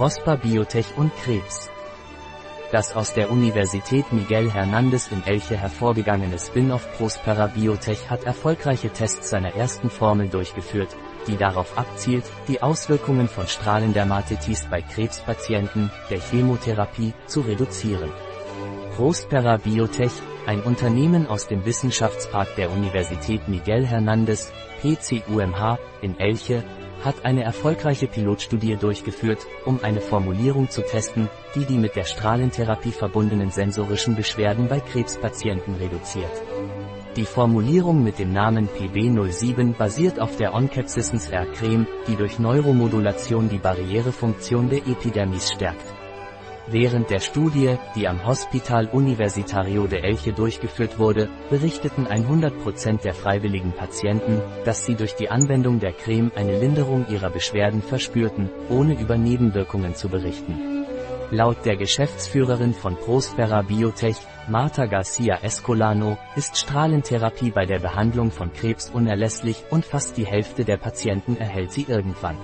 Prosper Biotech und Krebs. Das aus der Universität Miguel Hernández in Elche hervorgegangene Spin-off Prospera Biotech hat erfolgreiche Tests seiner ersten Formel durchgeführt, die darauf abzielt, die Auswirkungen von Strahlendermatitis bei Krebspatienten, der Chemotherapie, zu reduzieren. Prospera Biotech, ein Unternehmen aus dem Wissenschaftspark der Universität Miguel Hernández, PCUMH, in Elche, hat eine erfolgreiche Pilotstudie durchgeführt, um eine Formulierung zu testen, die die mit der Strahlentherapie verbundenen sensorischen Beschwerden bei Krebspatienten reduziert. Die Formulierung mit dem Namen PB07 basiert auf der Oncapsisens R-Creme, die durch Neuromodulation die Barrierefunktion der Epidermis stärkt. Während der Studie, die am Hospital Universitario de Elche durchgeführt wurde, berichteten 100% der freiwilligen Patienten, dass sie durch die Anwendung der Creme eine Linderung ihrer Beschwerden verspürten, ohne über Nebenwirkungen zu berichten. Laut der Geschäftsführerin von Prospera Biotech, Marta Garcia Escolano, ist Strahlentherapie bei der Behandlung von Krebs unerlässlich und fast die Hälfte der Patienten erhält sie irgendwann.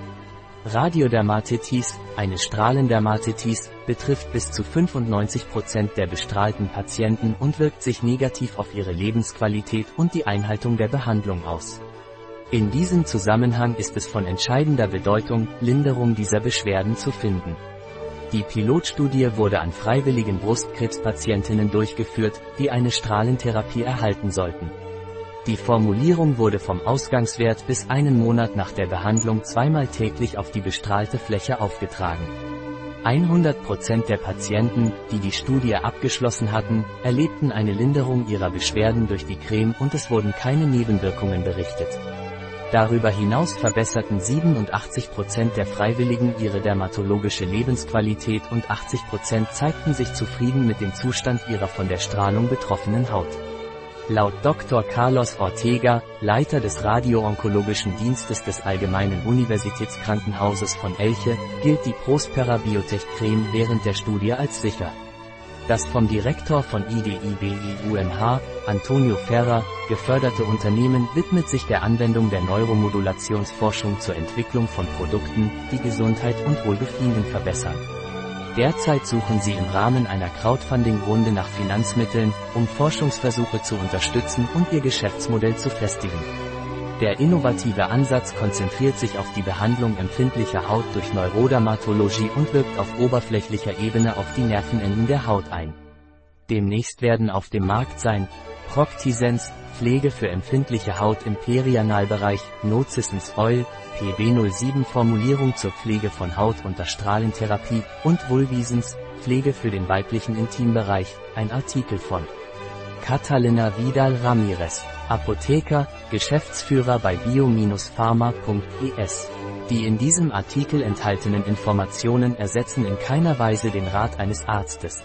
Radiodermatitis, eine Strahlendermatitis, betrifft bis zu 95% der bestrahlten Patienten und wirkt sich negativ auf ihre Lebensqualität und die Einhaltung der Behandlung aus. In diesem Zusammenhang ist es von entscheidender Bedeutung, Linderung dieser Beschwerden zu finden. Die Pilotstudie wurde an freiwilligen Brustkrebspatientinnen durchgeführt, die eine Strahlentherapie erhalten sollten. Die Formulierung wurde vom Ausgangswert bis einen Monat nach der Behandlung zweimal täglich auf die bestrahlte Fläche aufgetragen. 100% der Patienten, die die Studie abgeschlossen hatten, erlebten eine Linderung ihrer Beschwerden durch die Creme und es wurden keine Nebenwirkungen berichtet. Darüber hinaus verbesserten 87% der Freiwilligen ihre dermatologische Lebensqualität und 80% zeigten sich zufrieden mit dem Zustand ihrer von der Strahlung betroffenen Haut. Laut Dr. Carlos Ortega, Leiter des radioonkologischen Dienstes des Allgemeinen Universitätskrankenhauses von Elche, gilt die Prospera Biotech Creme während der Studie als sicher. Das vom Direktor von IDIBIUMH, Antonio Ferrer, geförderte Unternehmen widmet sich der Anwendung der Neuromodulationsforschung zur Entwicklung von Produkten, die Gesundheit und Wohlbefinden verbessern. Derzeit suchen sie im Rahmen einer Crowdfunding-Runde nach Finanzmitteln, um Forschungsversuche zu unterstützen und ihr Geschäftsmodell zu festigen. Der innovative Ansatz konzentriert sich auf die Behandlung empfindlicher Haut durch Neurodermatologie und wirkt auf oberflächlicher Ebene auf die Nervenenden der Haut ein. Demnächst werden auf dem Markt sein Proctisens, Pflege für empfindliche Haut im Perianalbereich, Nocissens Oil, PB07 Formulierung zur Pflege von Haut unter Strahlentherapie und Vulvisens, Pflege für den weiblichen Intimbereich, ein Artikel von Catalina Vidal Ramirez, Apotheker, Geschäftsführer bei bio-pharma.es. Die in diesem Artikel enthaltenen Informationen ersetzen in keiner Weise den Rat eines Arztes.